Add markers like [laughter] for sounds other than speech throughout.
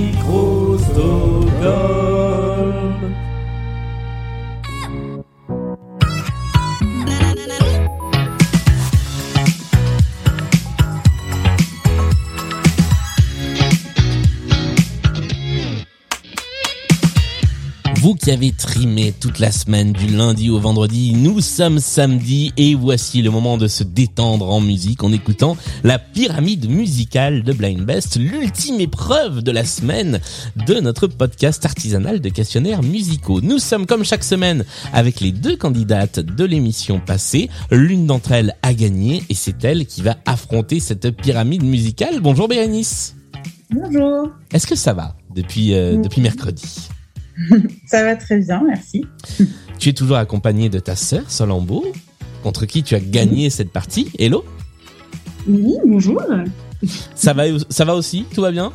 Microsoft. Vous qui avez trimé toute la semaine du lundi au vendredi, nous sommes samedi et voici le moment de se détendre en musique en écoutant la pyramide musicale de Blind Best, l'ultime épreuve de la semaine de notre podcast artisanal de questionnaires musicaux. Nous sommes comme chaque semaine avec les deux candidates de l'émission passée. L'une d'entre elles a gagné et c'est elle qui va affronter cette pyramide musicale. Bonjour Bérénice. Bonjour, Est-ce que ça va depuis, euh, depuis mercredi? Ça va très bien, merci. Tu es toujours accompagné de ta sœur Solambo, contre qui tu as gagné cette partie. Hello? Oui, bonjour. Ça va, ça va aussi? Tout va bien?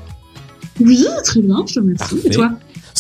Oui, très bien, je te remercie. Parfait. Et toi?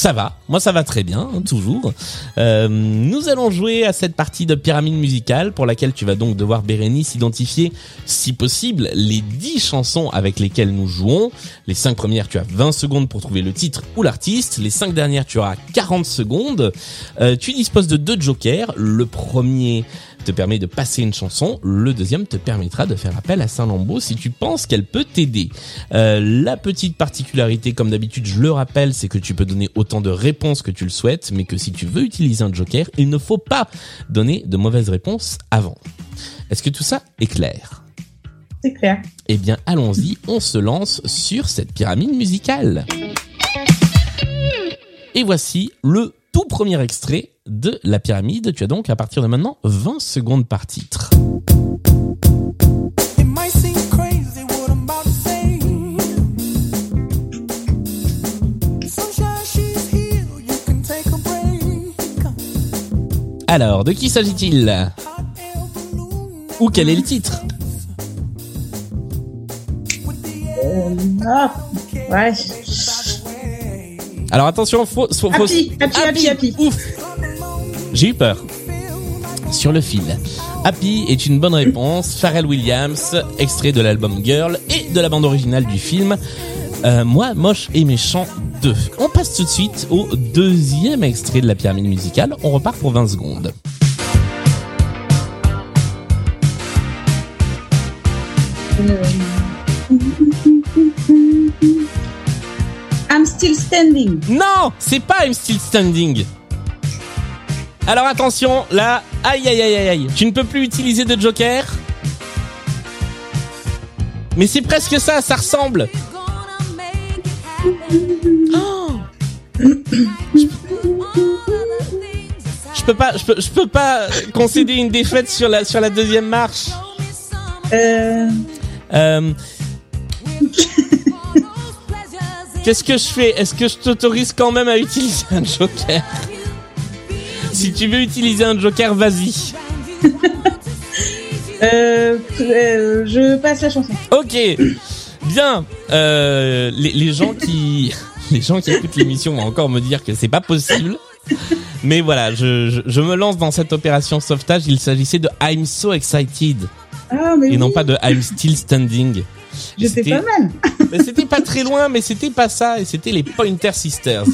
Ça va, moi ça va très bien, hein, toujours. Euh, nous allons jouer à cette partie de pyramide musicale pour laquelle tu vas donc devoir, Bérénice, identifier, si possible, les 10 chansons avec lesquelles nous jouons. Les 5 premières, tu as 20 secondes pour trouver le titre ou l'artiste. Les 5 dernières, tu auras 40 secondes. Euh, tu disposes de deux jokers. Le premier te permet de passer une chanson, le deuxième te permettra de faire appel à Saint-Lambeau si tu penses qu'elle peut t'aider. Euh, la petite particularité, comme d'habitude, je le rappelle, c'est que tu peux donner autant de réponses que tu le souhaites, mais que si tu veux utiliser un joker, il ne faut pas donner de mauvaises réponses avant. Est-ce que tout ça est clair? C'est clair. Eh bien, allons-y, on se lance sur cette pyramide musicale. Et voici le tout premier extrait de la pyramide. Tu as donc à partir de maintenant 20 secondes par titre. Alors, de qui s'agit-il? Ou quel est le titre? Air Ah, ouais. Alors attention, faut, faut, faut- Happy, happy, happy, happy. Ouf J'ai eu peur. Sur le fil. Happy est une bonne réponse. Pharrell Williams, extrait de l'album Girl et de la bande originale du film. Euh, moi, moche et méchant 2. On passe tout de suite au deuxième extrait de la pyramide musicale. On repart pour 20 secondes. I'm still standing. Non, c'est pas I'm Still Standing. Alors attention, là, aïe aïe aïe aïe aïe. Tu ne peux plus utiliser de joker. Mais c'est presque ça, ça ressemble. Oh. Je peux pas, je peux, je peux pas concéder une défaite sur la sur la deuxième marche. Euh, Euh, Qu'est-ce que je fais? Est-ce que je t'autorise quand même à utiliser un joker? Si tu veux utiliser un joker, vas-y. [laughs] euh, euh, je passe la chanson. Ok, bien. Euh, les, les gens qui [laughs] les gens qui écoutent l'émission vont encore me dire que c'est pas possible. Mais voilà, je, je, je me lance dans cette opération sauvetage. Il s'agissait de I'm so excited Ah, mais et oui, non pas de I'm still standing. J'étais C'était- pas mal. [laughs] Mais c'était pas très loin, mais c'était pas ça, et c'était les Pointer Sisters.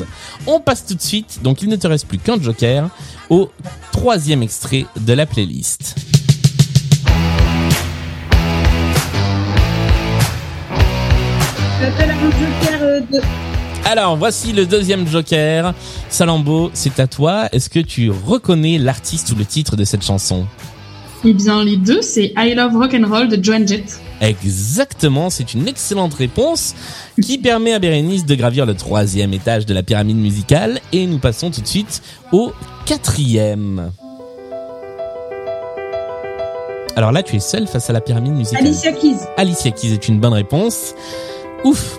On passe tout de suite, donc il ne te reste plus qu'un joker, au troisième extrait de la playlist. Euh. Alors, voici le deuxième joker. Salambo, c'est à toi. Est-ce que tu reconnais l'artiste ou le titre de cette chanson? Eh bien, les deux, c'est I Love Rock and Roll de Joan Jett. Exactement, c'est une excellente réponse qui permet à Bérénice de gravir le troisième étage de la pyramide musicale et nous passons tout de suite au quatrième. Alors là, tu es seul face à la pyramide musicale. Alicia Keys. Alicia Keys est une bonne réponse. Ouf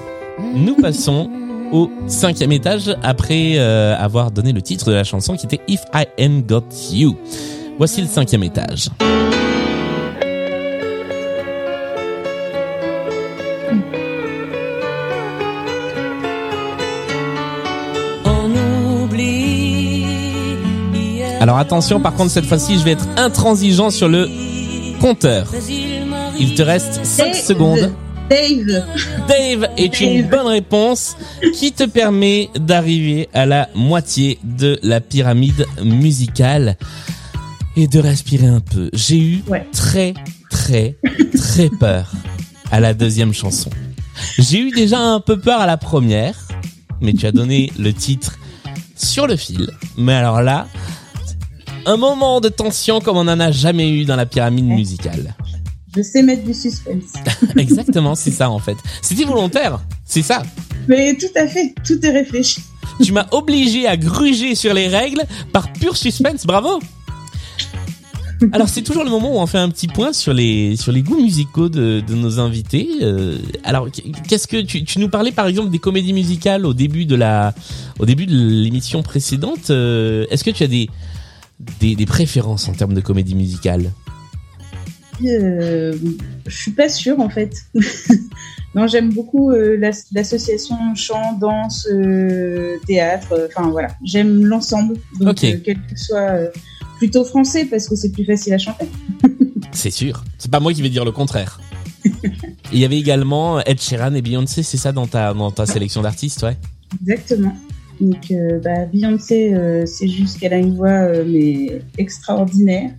Nous passons au cinquième étage après euh, avoir donné le titre de la chanson qui était If I Ain't Got You. Voici le cinquième étage. Alors attention, par contre, cette fois-ci, je vais être intransigeant sur le compteur. il te reste 5 Et secondes. Dave. Dave est une bonne réponse qui te permet d'arriver à la moitié de la pyramide musicale et de respirer un peu. J'ai eu Ouais. très très très peur à la deuxième chanson. J'ai eu déjà un peu peur à la première, mais tu as donné le titre sur le fil. Mais alors là, un moment de tension comme on n'en a jamais eu dans la pyramide musicale. Je sais mettre du suspense. [laughs] Exactement, c'est ça en fait. C'était volontaire, c'est ça. Mais tout à fait, tout est réfléchi. Tu m'as obligé à gruger sur les règles par pur suspense. Bravo. Alors c'est toujours le moment où on fait un petit point sur les sur les goûts musicaux de, de nos invités. Euh, alors qu'est-ce que tu, tu nous parlais par exemple des comédies musicales au début de la au début de l'émission précédente. Euh, Est-ce que tu as des, des des préférences en termes de comédie musicale Euh, je suis pas sûre en fait. [laughs] non, j'aime beaucoup l'as- l'association chant, danse, théâtre. Enfin voilà, j'aime l'ensemble. Donc quel que soit plutôt français parce que c'est plus facile à chanter. [laughs] C'est sûr. C'est pas moi qui vais dire le contraire. Il y avait également Ed Sheeran et Beyoncé, c'est ça dans ta dans ta sélection d'artistes, ouais. Exactement. Donc euh, bah, Beyoncé, euh, c'est juste qu'elle a une voix euh, mais extraordinaire.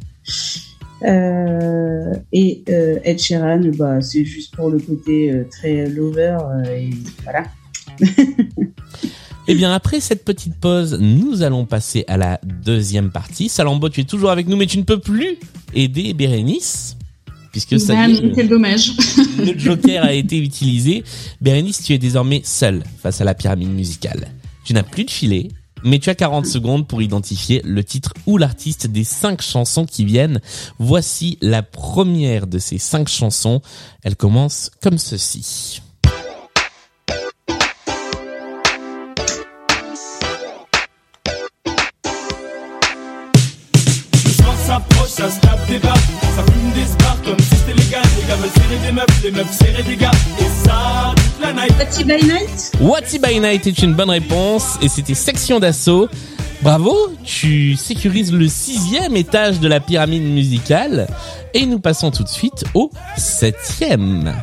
Et Ed Sheeran, bah, c'est juste pour le côté très lover et voilà. [laughs] Eh bien, après cette petite pause, nous allons passer à la deuxième partie. Salambo, tu es toujours avec nous, mais tu ne peux plus aider Bérénice, puisque ça Bah, est, quel dommage. [laughs] le, le joker a été utilisé. Bérénice, tu es désormais seule face à la pyramide musicale. Tu n'as plus de filet, mais tu as 40 secondes pour identifier le titre ou l'artiste des cinq chansons qui viennent. Voici la première de ces cinq chansons. Elle commence comme ceci. S'approche, ça se tape des barres, ça fume des stars comme si c'était légal. Les gars veulent serrer des meufs, les meufs serrer des gars, et ça, toute la night. Patty by Night? What's It by Night est une bonne réponse et c'était section d'assaut. Bravo, tu sécurises le sixième étage de la pyramide musicale et nous passons tout de suite au septième.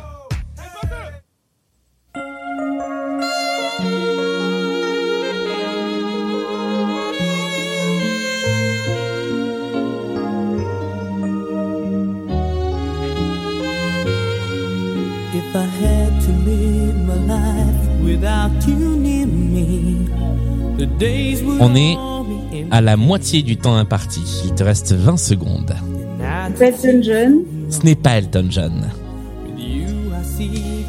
On est all be empty. À la moitié du temps imparti, il te reste 20 secondes. Elton John? Ce n'est pas Elton John.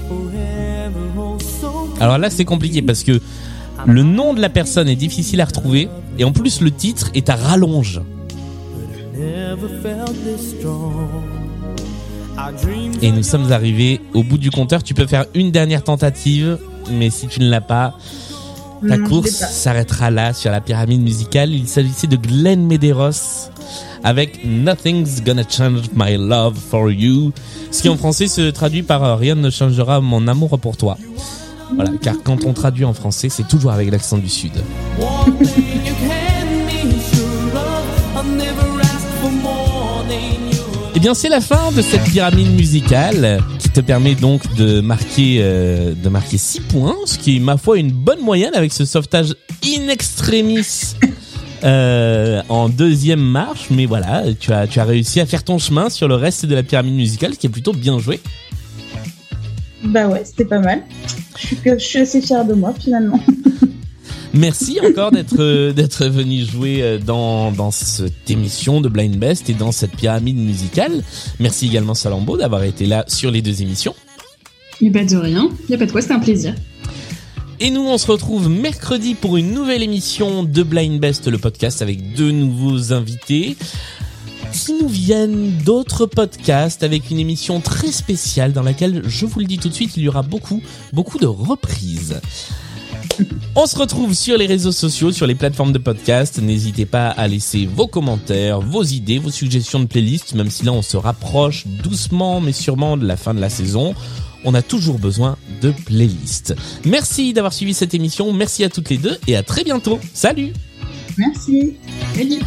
oh Alors là c'est compliqué parce que le nom de la personne est difficile à retrouver et en plus le titre est à rallonge. Et nous sommes arrivés au bout du compteur. Tu peux faire une dernière tentative, mais si tu ne l'as pas, ta course s'arrêtera là sur la pyramide musicale. Il s'agissait de Glenn Medeiros avec Nothing's Gonna Change My Love for You, ce qui en français se traduit par euh, Rien ne changera mon amour pour toi. Voilà, car quand on traduit en français, c'est toujours avec l'accent du sud. Eh bien, c'est la fin de cette pyramide musicale te permet donc de marquer euh, de marquer 6 points, ce qui est ma foi une bonne moyenne avec ce sauvetage in extremis [laughs] euh, en deuxième marche. Mais voilà, tu as tu as réussi à faire ton chemin sur le reste de la pyramide musicale, ce qui est plutôt bien joué. Bah ouais, c'était pas mal. Je suis, assez fière de moi finalement. [laughs] Merci encore d'être euh, d'être venu jouer euh, dans dans cette émission de Blind Best et dans cette pyramide musicale. Merci également Salambo d'avoir été là sur les deux émissions. Mais bah de rien, y a pas de quoi, c'était un plaisir. Et nous, on se retrouve mercredi pour une nouvelle émission de Blind Best, le podcast avec deux nouveaux invités qui nous viennent d'autres podcasts avec une émission très spéciale dans laquelle, je vous le dis tout de suite, il y aura beaucoup, beaucoup de reprises. On se retrouve sur les réseaux sociaux, sur les plateformes de podcast. N'hésitez pas à laisser vos commentaires, vos idées, vos suggestions de playlists, même si là on se rapproche doucement mais sûrement de la fin de la saison. On a toujours besoin de playlists. Merci d'avoir suivi cette émission, merci à toutes les deux et à très bientôt. Salut Merci. Salut.